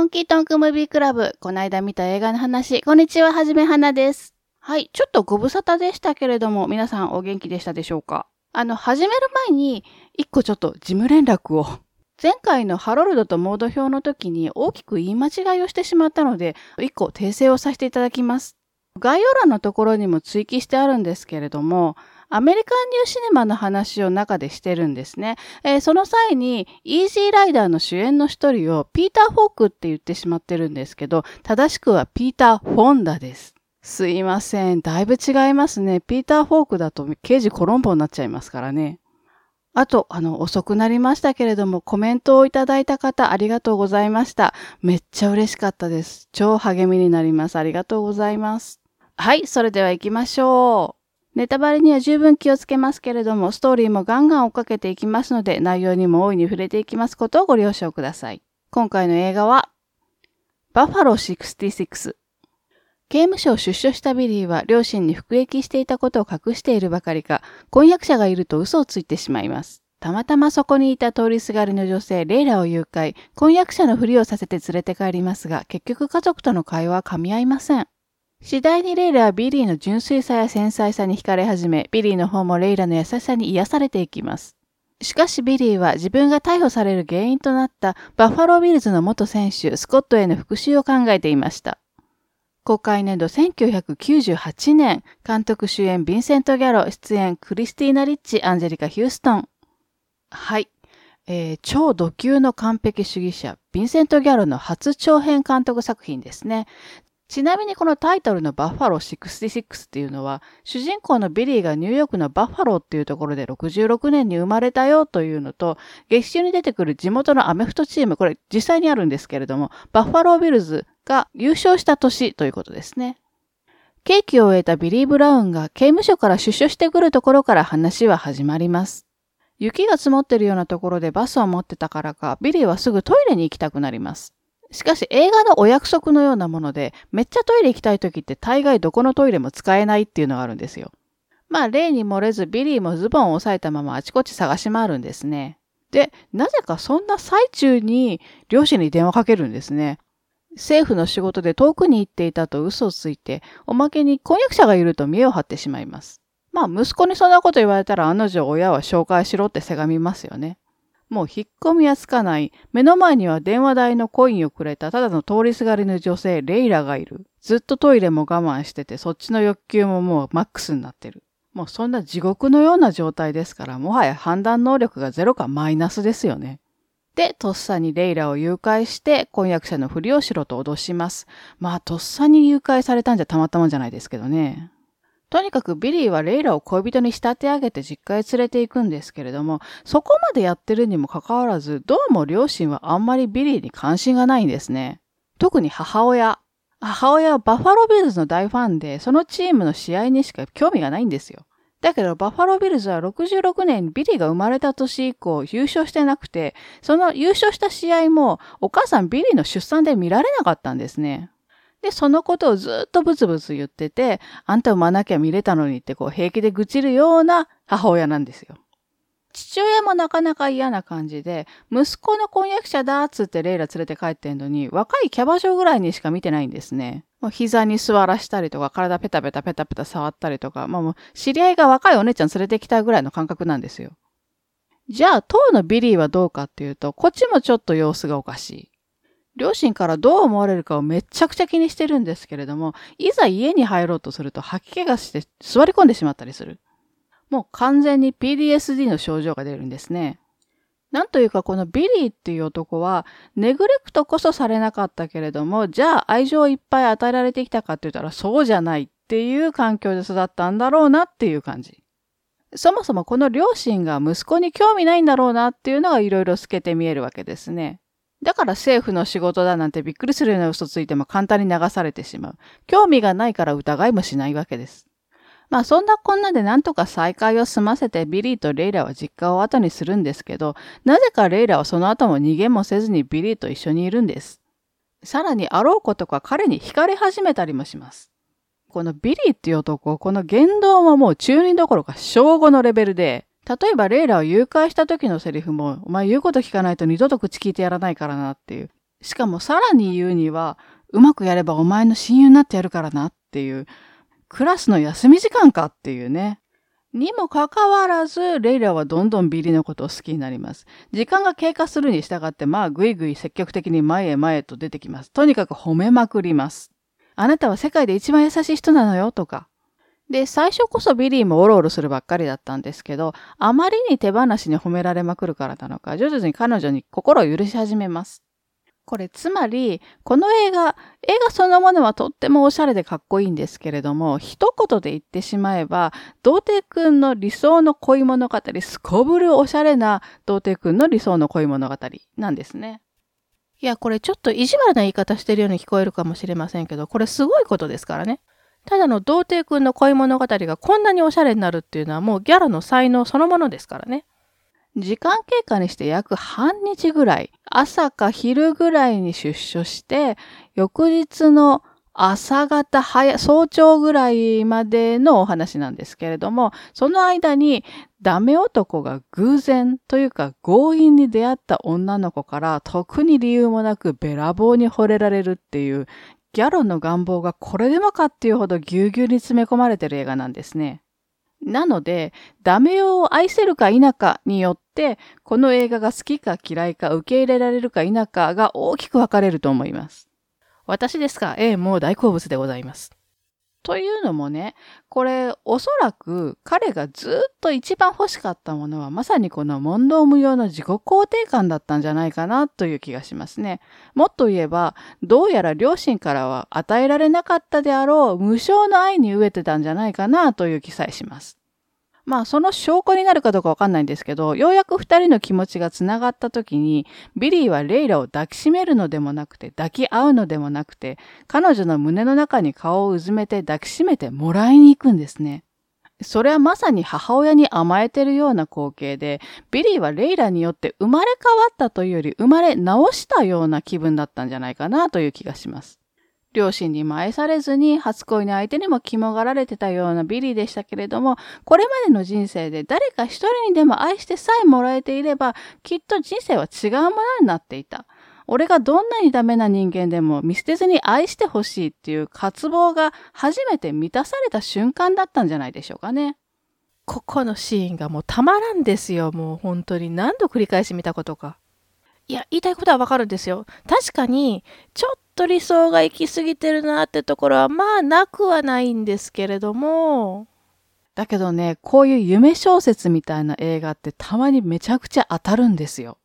本気トンクムービークラブ。この間見た映画の話。こんにちは、はじめはなです。はい。ちょっとご無沙汰でしたけれども、皆さんお元気でしたでしょうか？あの、始める前に、一個ちょっと事務連絡を。前回のハロルドとモード表の時に大きく言い間違いをしてしまったので、一個訂正をさせていただきます。概要欄のところにも追記してあるんですけれども、アメリカンニューシネマの話を中でしてるんですね。えー、その際に、イージーライダーの主演の一人をピーター・フォークって言ってしまってるんですけど、正しくはピーター・フォンダです。すいません。だいぶ違いますね。ピーター・フォークだと刑事コロンボになっちゃいますからね。あと、あの、遅くなりましたけれども、コメントをいただいた方、ありがとうございました。めっちゃ嬉しかったです。超励みになります。ありがとうございます。はい、それでは行きましょう。ネタバレには十分気をつけますけれども、ストーリーもガンガン追っかけていきますので、内容にも大いに触れていきますことをご了承ください。今回の映画は、バファロー66。刑務所を出所したビリーは両親に服役していたことを隠しているばかりか、婚約者がいると嘘をついてしまいます。たまたまそこにいた通りすがりの女性、レイラを誘拐、婚約者のふりをさせて連れて帰りますが、結局家族との会話は噛み合いません。次第にレイラはビリーの純粋さや繊細さに惹かれ始め、ビリーの方もレイラの優しさに癒されていきます。しかしビリーは自分が逮捕される原因となったバッファロービルズの元選手スコットへの復讐を考えていました。公開年度1998年、監督主演ヴィンセント・ギャロ、出演クリスティーナ・リッチ、アンジェリカ・ヒューストン。はい。えー、超ド級の完璧主義者、ヴィンセント・ギャロの初長編監督作品ですね。ちなみにこのタイトルのバッファロー66っていうのは、主人公のビリーがニューヨークのバッファローっていうところで66年に生まれたよというのと、劇中に出てくる地元のアメフトチーム、これ実際にあるんですけれども、バッファロービルズが優勝した年ということですね。刑期を終えたビリー・ブラウンが刑務所から出所してくるところから話は始まります。雪が積もってるようなところでバスを待ってたからか、ビリーはすぐトイレに行きたくなります。しかし映画のお約束のようなもので、めっちゃトイレ行きたい時って大概どこのトイレも使えないっていうのがあるんですよ。まあ例に漏れずビリーもズボンを押さえたままあちこち探し回るんですね。で、なぜかそんな最中に両親に電話かけるんですね。政府の仕事で遠くに行っていたと嘘をついて、おまけに婚約者がいると見栄を張ってしまいます。まあ息子にそんなこと言われたらあの女親は紹介しろってせがみますよね。もう引っ込みはつかない。目の前には電話代のコインをくれたただの通りすがりの女性、レイラがいる。ずっとトイレも我慢してて、そっちの欲求ももうマックスになってる。もうそんな地獄のような状態ですから、もはや判断能力がゼロかマイナスですよね。で、とっさにレイラを誘拐して、婚約者のふりをしろと脅します。まあ、とっさに誘拐されたんじゃたまったもんじゃないですけどね。とにかくビリーはレイラを恋人に仕立て上げて実家へ連れて行くんですけれども、そこまでやってるにもかかわらず、どうも両親はあんまりビリーに関心がないんですね。特に母親。母親はバファロービルズの大ファンで、そのチームの試合にしか興味がないんですよ。だけど、バファロービルズは66年ビリーが生まれた年以降優勝してなくて、その優勝した試合もお母さんビリーの出産で見られなかったんですね。で、そのことをずっとブツブツ言ってて、あんた産まなきゃ見れたのにってこう平気で愚痴るような母親なんですよ。父親もなかなか嫌な感じで、息子の婚約者だっつってレイラ連れて帰ってんのに、若いキャバ嬢ぐらいにしか見てないんですね。もう膝に座らしたりとか、体ペタペタペタペタ触ったりとか、まあもう知り合いが若いお姉ちゃん連れてきたぐらいの感覚なんですよ。じゃあ、当のビリーはどうかっていうと、こっちもちょっと様子がおかしい。両親からどう思われるかをめちゃくちゃ気にしてるんですけれども、いざ家に入ろうとすると吐き気がして座り込んでしまったりする。もう完全に PTSD の症状が出るんですね。なんというかこのビリーっていう男はネグレクトこそされなかったけれども、じゃあ愛情をいっぱい与えられてきたかって言ったらそうじゃないっていう環境で育ったんだろうなっていう感じ。そもそもこの両親が息子に興味ないんだろうなっていうのがいろいろ透けて見えるわけですね。だから政府の仕事だなんてびっくりするような嘘ついても簡単に流されてしまう。興味がないから疑いもしないわけです。まあそんなこんなでなんとか再会を済ませてビリーとレイラは実家を後にするんですけど、なぜかレイラはその後も逃げもせずにビリーと一緒にいるんです。さらにあろうことか彼に惹かれ始めたりもします。このビリーっていう男、この言動ももう中二どころか小5のレベルで、例えばレイラを誘拐した時のセリフも、お前言うこと聞かないと二度と口聞いてやらないからなっていう。しかもさらに言うには、うまくやればお前の親友になってやるからなっていう、クラスの休み時間かっていうね。にもかかわらず、レイラはどんどんビリーのことを好きになります。時間が経過するに従って、まあ、ぐいぐい積極的に前へ前へと出てきます。とにかく褒めまくります。あなたは世界で一番優しい人なのよ、とか。で、最初こそビリーもオロオロするばっかりだったんですけど、あまりに手放しに褒められまくるからなのか、徐々に彼女に心を許し始めます。これつまり、この映画、映画そのものはとってもおしゃれでかっこいいんですけれども、一言で言ってしまえば、童貞くんの理想の恋物語、すこぶるおしゃれな童貞くんの理想の恋物語なんですね。いや、これちょっと意地悪な言い方してるように聞こえるかもしれませんけど、これすごいことですからね。ただの童貞くんの恋物語がこんなにおしゃれになるっていうのはもうギャラの才能そのものですからね。時間経過にして約半日ぐらい、朝か昼ぐらいに出所して、翌日の朝方早、早朝ぐらいまでのお話なんですけれども、その間にダメ男が偶然というか強引に出会った女の子から特に理由もなくべらぼうに惚れられるっていうギャロンの願望がこれでもかっていうほどぎゅうぎゅうに詰め込まれてる映画なんですね。なので、ダメを愛せるか否かによって、この映画が好きか嫌いか受け入れられるか否かが大きく分かれると思います。私ですか？ええ、もう大好物でございます。というのもね、これおそらく彼がずっと一番欲しかったものはまさにこの問答無用の自己肯定感だったんじゃないかなという気がしますね。もっと言えば、どうやら両親からは与えられなかったであろう無償の愛に飢えてたんじゃないかなという気さえします。まあその証拠になるかどうかわかんないんですけど、ようやく二人の気持ちが繋がった時に、ビリーはレイラを抱きしめるのでもなくて、抱き合うのでもなくて、彼女の胸の中に顔をうずめて抱きしめてもらいに行くんですね。それはまさに母親に甘えてるような光景で、ビリーはレイラによって生まれ変わったというより生まれ直したような気分だったんじゃないかなという気がします。両親にも愛されずに初恋の相手にもキモがられてたようなビリーでしたけれども、これまでの人生で誰か一人にでも愛してさえもらえていれば、きっと人生は違うものになっていた。俺がどんなにダメな人間でも見捨てずに愛してほしいっていう渇望が初めて満たされた瞬間だったんじゃないでしょうかね。ここのシーンがもうたまらんですよ。もう本当に何度繰り返し見たことか。いや、言いたいことはわかるんですよ。確かに、ちょっと理想が行き過ぎてるなってところは、まあ、なくはないんですけれども、だけどね、こういう夢小説みたいな映画ってたまにめちゃくちゃ当たるんですよ。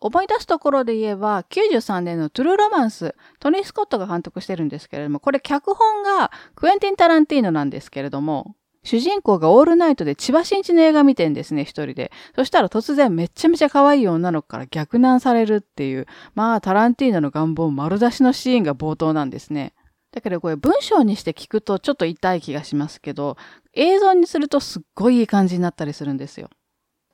思い出すところで言えば、93年のトゥルーロマンス、トニー・スコットが監督してるんですけれども、これ脚本がクエンティン・タランティーノなんですけれども、主人公がオールナイトで千葉真一の映画見てんですね、一人で。そしたら突然めっちゃめちゃ可愛い女の子から逆難されるっていう、まあタランティーノの願望丸出しのシーンが冒頭なんですね。だけどこれ文章にして聞くとちょっと痛い気がしますけど、映像にするとすっごいいい感じになったりするんですよ。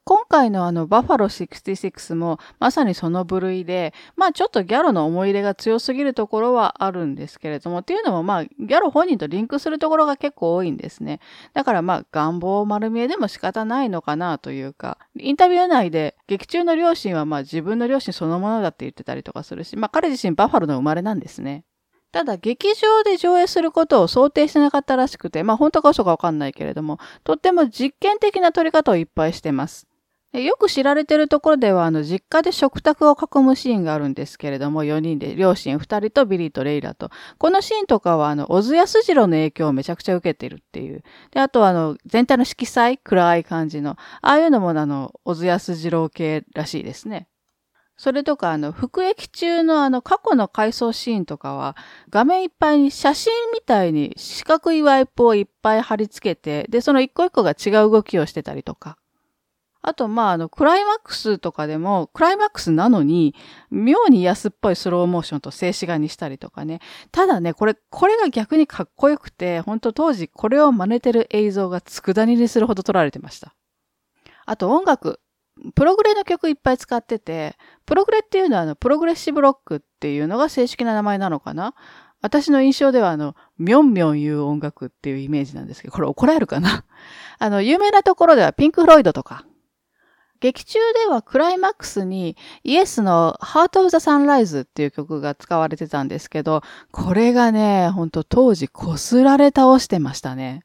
今回のあのバファロー66もまさにその部類で、まあちょっとギャロの思い入れが強すぎるところはあるんですけれども、っていうのもまあギャロ本人とリンクするところが結構多いんですね。だからまあ願望丸見えでも仕方ないのかなというか、インタビュー内で劇中の両親はまあ自分の両親そのものだって言ってたりとかするし、まあ彼自身バファローの生まれなんですね。ただ、劇場で上映することを想定してなかったらしくて、まあ本当か嘘かわかんないけれども、とっても実験的な撮り方をいっぱいしてます。よく知られてるところでは、あの、実家で食卓を囲むシーンがあるんですけれども、4人で、両親2人とビリーとレイラと。このシーンとかは、あの、小津安二郎の影響をめちゃくちゃ受けてるっていう。で、あとは、あの、全体の色彩、暗い感じの、ああいうのも、あの、小津安二郎系らしいですね。それとか、あの、服役中のあの、過去の回想シーンとかは、画面いっぱいに写真みたいに四角いワイプをいっぱい貼り付けて、で、その一個一個が違う動きをしてたりとか。あと、まあ、あの、クライマックスとかでも、クライマックスなのに、妙に安っぽいスローモーションと静止画にしたりとかね。ただね、これ、これが逆にかっこよくて、本当当時これを真似てる映像が佃煮にするほど撮られてました。あと音楽。プログレの曲いっぱい使ってて、プログレっていうのはあの、プログレッシブロックっていうのが正式な名前なのかな？私の印象ではあの、みょんみょん言う音楽っていうイメージなんですけど、これ怒られるかな？あの、有名なところではピンク・フロイドとか、劇中ではクライマックスにイエスの Heart of the Sunrise っていう曲が使われてたんですけど、これがね、ほんと当時擦られ倒してましたね。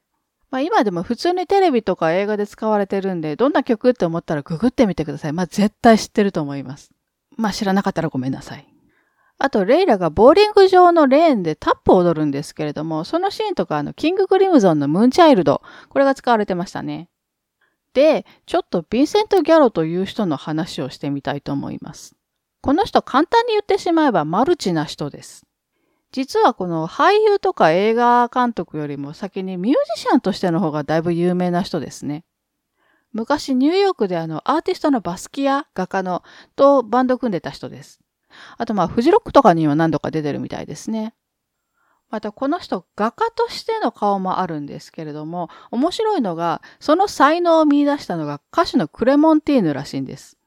まあ今でも普通にテレビとか映画で使われてるんで、どんな曲って思ったらググってみてください。まあ絶対知ってると思います。まあ知らなかったらごめんなさい。あと、レイラがボーリング場のレーンでタップを踊るんですけれども、そのシーンとか、あの、キングクリムゾンのムーンチャイルド、これが使われてましたね。で、ちょっとヴィンセント・ギャロという人の話をしてみたいと思います。この人簡単に言ってしまえばマルチな人です。実はこの俳優とか映画監督よりも先にミュージシャンとしての方がだいぶ有名な人ですね。昔ニューヨークであのアーティストのバスキア画家のとバンド組んでた人です。あとまあフジロックとかには何度か出てるみたいですね。またこの人画家としての顔もあるんですけれども、面白いのが、その才能を見出したのが歌手のクレモンティーヌらしいんです。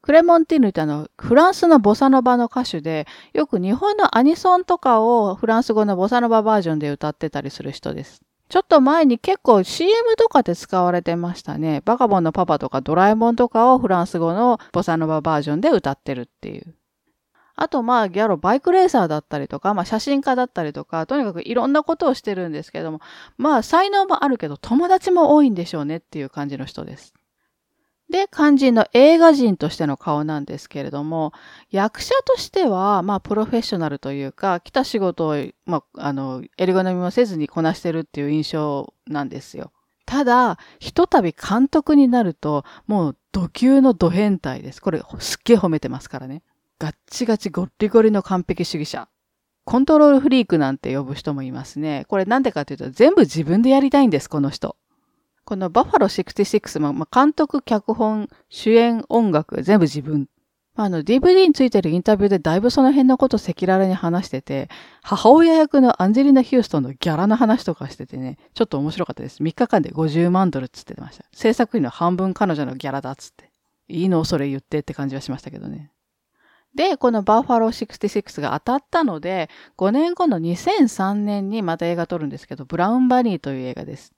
クレモンティーヌってあの、フランスのボサノバの歌手で、よく日本のアニソンとかをフランス語のボサノババージョンで歌ってたりする人です。ちょっと前に結構 CM とかで使われてましたね。バカボンのパパとかドラえもんとかをフランス語のボサノババージョンで歌ってるっていう。あとまあギャロバイクレーサーだったりとか、まあ写真家だったりとか、とにかくいろんなことをしてるんですけども、まあ才能もあるけど友達も多いんでしょうねっていう感じの人です。で、肝心の映画人としての顔なんですけれども、役者としては、まあ、プロフェッショナルというか、来た仕事を、まあ、あの、エリゴノミもせずにこなしてるっていう印象なんですよ。ただ、ひとたび監督になると、もう、土級の土変態です。これ、すっげえ褒めてますからね。ガッチガチゴッリゴリの完璧主義者。コントロールフリークなんて呼ぶ人もいますね。これなんでかというと全部自分でやりたいんです、この人。このバファロー66も、まあ、監督、脚本、主演、音楽、全部自分。あの、DVD についてるインタビューでだいぶその辺のこと赤裸々に話してて、母親役のアンジェリーナ・ヒューストンのギャラの話とかしててね、ちょっと面白かったです。3日間で50万ドルっつってました。制作費の半分彼女のギャラだっつって。いいのそれ言ってって感じはしましたけどね。で、このバーファロー66が当たったので、5年後の2003年にまた映画撮るんですけど、ブラウンバニーという映画です。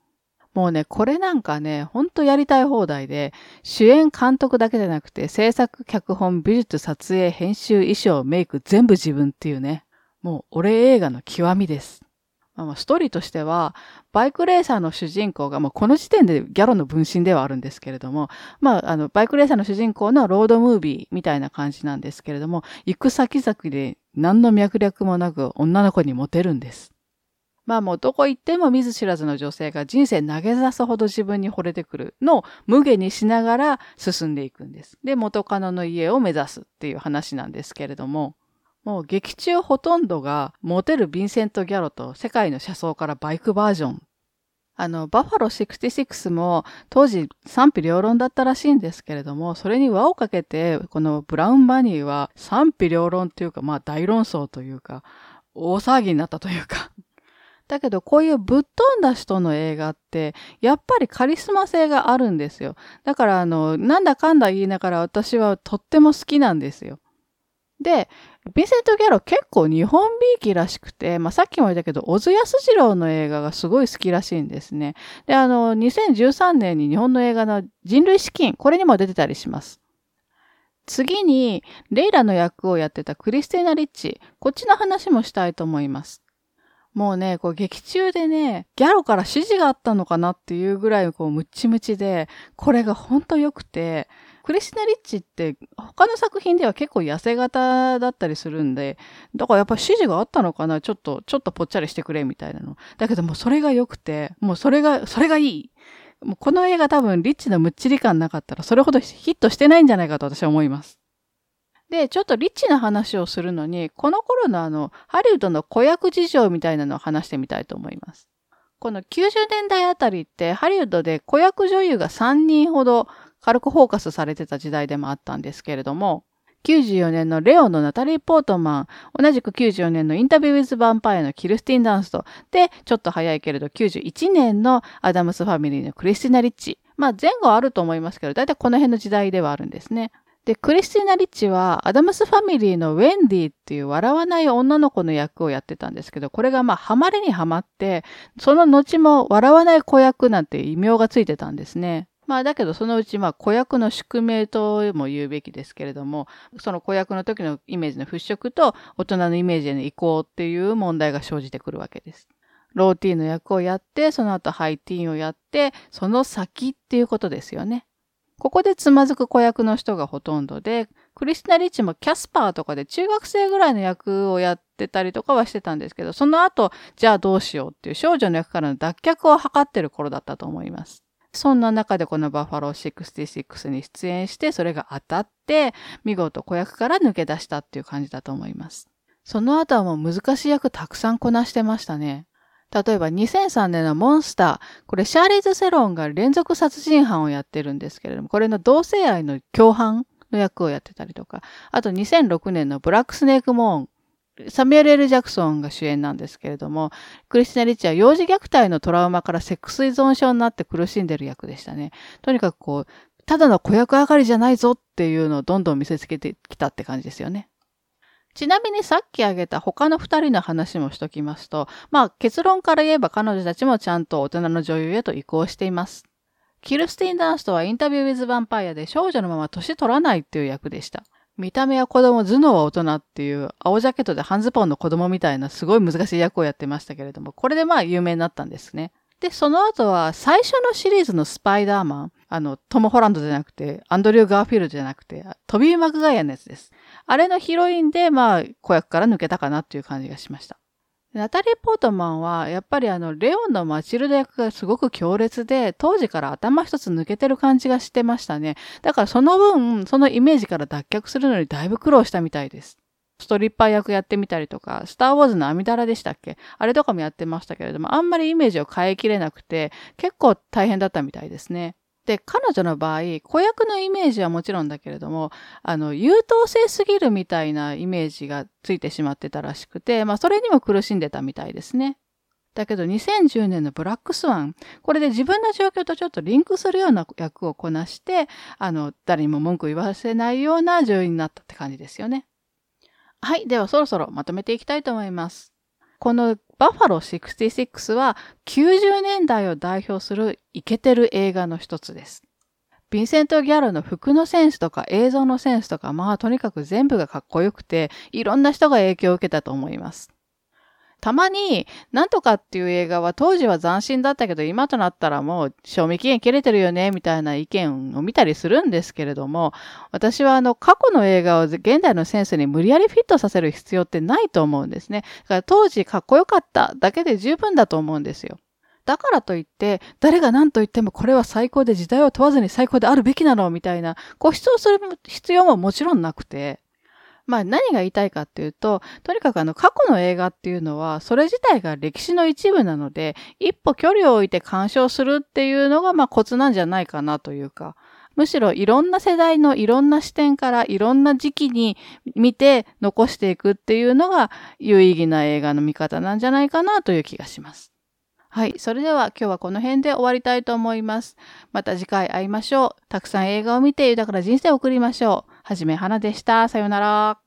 もうね、これなんかね、ほんとやりたい放題で、主演監督だけじゃなくて、制作、脚本、美術、撮影、編集、衣装、メイク、全部自分っていうね、もう俺映画の極みです。まあ、ストーリーとしては、バイクレーサーの主人公が、まあ、この時点でギャロの分身ではあるんですけれども、まあ、あの、バイクレーサーの主人公のロードムービーみたいな感じなんですけれども、行く先々で何の脈略もなく女の子にモテるんです。まあもうどこ行っても見ず知らずの女性が人生投げ出すほど自分に惚れてくるのを無下にしながら進んでいくんです。で、元カノの家を目指すっていう話なんですけれども、もう劇中ほとんどがモテるヴィンセント・ギャロと世界の車窓からバイクバージョン。あの、バファロー66も当時賛否両論だったらしいんですけれども、それに輪をかけて、このブラウンバニーは賛否両論というか、まあ大論争というか、大騒ぎになったというか。だけどこういうぶっ飛んだ人の映画って、やっぱりカリスマ性があるんですよ。だからあの、なんだかんだ言いながら私はとっても好きなんですよ。で、ヴィンセント・ギャロ結構日本びいきらしくて、まあ、さっきも言ったけど、小津安二郎の映画がすごい好きらしいんですね。で、あの、2013年に日本の映画の人類資金、これにも出てたりします。次に、レイラの役をやってたクリスティーナ・リッチ、こっちの話もしたいと思います。もうね、こう劇中でね、ギャロから指示があったのかなっていうぐらいこうムッチムチで、これがほんと良くて、クリスナ・リッチって他の作品では結構痩せ型だったりするんで、だからやっぱり指示があったのかな？ちょっと、ちょっとぽっちゃりしてくれみたいなの。だけどもうそれが良くて、もうそれが、それがいい。もうこの映画多分リッチのむっちり感なかったらそれほどヒットしてないんじゃないかと私は思います。で、ちょっとリッチな話をするのに、この頃のあの、ハリウッドの子役事情みたいなのを話してみたいと思います。この90年代あたりってハリウッドで子役女優が3人ほど軽くフォーカスされてた時代でもあったんですけれども、94年のレオのナタリー・ポートマン、同じく94年のインタビュー・ウィズ・ヴァンパイアのキルスティン・ダンスト、で、ちょっと早いけれど91年のアダムス・ファミリーのクリスティナ・リッチ。まあ前後あると思いますけど、だいたいこの辺の時代ではあるんですね。で、クリスティナ・リッチはアダムス・ファミリーのウェンディっていう笑わない女の子の役をやってたんですけど、これがまあハマりにハマって、その後も笑わない子役なんて異名がついてたんですね。まあだけどそのうちまあ子役の宿命とも言うべきですけれども、その子役の時のイメージの払拭と大人のイメージへの移行っていう問題が生じてくるわけです。ローティーンの役をやって、その後ハイティーンをやって、その先っていうことですよね。ここでつまずく子役の人がほとんどで、クリスナ・リッチもキャスパーとかで中学生ぐらいの役をやってたりとかはしてたんですけど、その後、じゃあどうしようっていう少女の役からの脱却を図ってる頃だったと思います。そんな中でこのバッファロー66に出演して、それが当たって、見事子役から抜け出したっていう感じだと思います。その後はもう難しい役たくさんこなしてましたね。例えば2003年のモンスター。これシャーリーズ・セロンが連続殺人犯をやってるんですけれども、これの同性愛の共犯の役をやってたりとか、あと2006年のブラックスネーク・モーン。サミュエル・エル・ジャクソンが主演なんですけれども、クリスティナ・リッチは幼児虐待のトラウマからセックス依存症になって苦しんでる役でしたね。とにかくこう、ただの子役上がりじゃないぞっていうのをどんどん見せつけてきたって感じですよね。ちなみにさっき挙げた他の二人の話もしときますと、まあ結論から言えば彼女たちもちゃんと大人の女優へと移行しています。キルスティン・ダンストはインタビュー・ウィズ・ヴァンパイアで少女のまま年取らないっていう役でした。見た目は子供、頭脳は大人っていう青ジャケットで半ズボンの子供みたいなすごい難しい役をやってましたけれども、これでまあ有名になったんですね。で、その後は最初のシリーズのスパイダーマン、あの、トム・ホランドじゃなくて、アンドリュー・ガーフィールドじゃなくて、トビー・マクガイアのやつです。あれのヒロインで、まあ、子役から抜けたかなっていう感じがしました。ナタリー・ポートマンは、やっぱりあの、レオンのマチルダ役がすごく強烈で、当時から頭一つ抜けてる感じがしてましたね。だからその分、そのイメージから脱却するのにだいぶ苦労したみたいです。ストリッパー役やってみたりとか、スターウォーズのアミダラでしたっけ？あれとかもやってましたけれども、あんまりイメージを変えきれなくて、結構大変だったみたいですね。で、彼女の場合、子役のイメージはもちろんだけれども、あの、優等生すぎるみたいなイメージがついてしまってたらしくて、まあ、それにも苦しんでたみたいですね。だけど2010年のブラックスワン、これで自分の状況とちょっとリンクするような役をこなして、あの、誰にも文句言わせないような女優になったって感じですよね。はい。ではそろそろまとめていきたいと思います。このバッファロー66は90年代を代表するイケてる映画の一つです。ヴィンセント・ギャルの服のセンスとか映像のセンスとか、まあとにかく全部がかっこよくて、いろんな人が影響を受けたと思います。たまに、なんとかっていう映画は当時は斬新だったけど、今となったらもう賞味期限切れてるよね、みたいな意見を見たりするんですけれども、私はあの過去の映画を現代のセンスに無理やりフィットさせる必要ってないと思うんですね。だから当時かっこよかっただけで十分だと思うんですよ。だからといって、誰が何と言ってもこれは最高で時代を問わずに最高であるべきなのみたいな、こう主張する必要ももちろんなくて、まあ何が言いたいかっていうと、とにかくあの過去の映画っていうのは、それ自体が歴史の一部なので、一歩距離を置いて鑑賞するっていうのがまあコツなんじゃないかなというか、むしろいろんな世代のいろんな視点からいろんな時期に見て残していくっていうのが有意義な映画の見方なんじゃないかなという気がします。はい。それでは今日はこの辺で終わりたいと思います。また次回会いましょう。たくさん映画を見て豊かな人生を送りましょう。はじめはなでした。さようなら。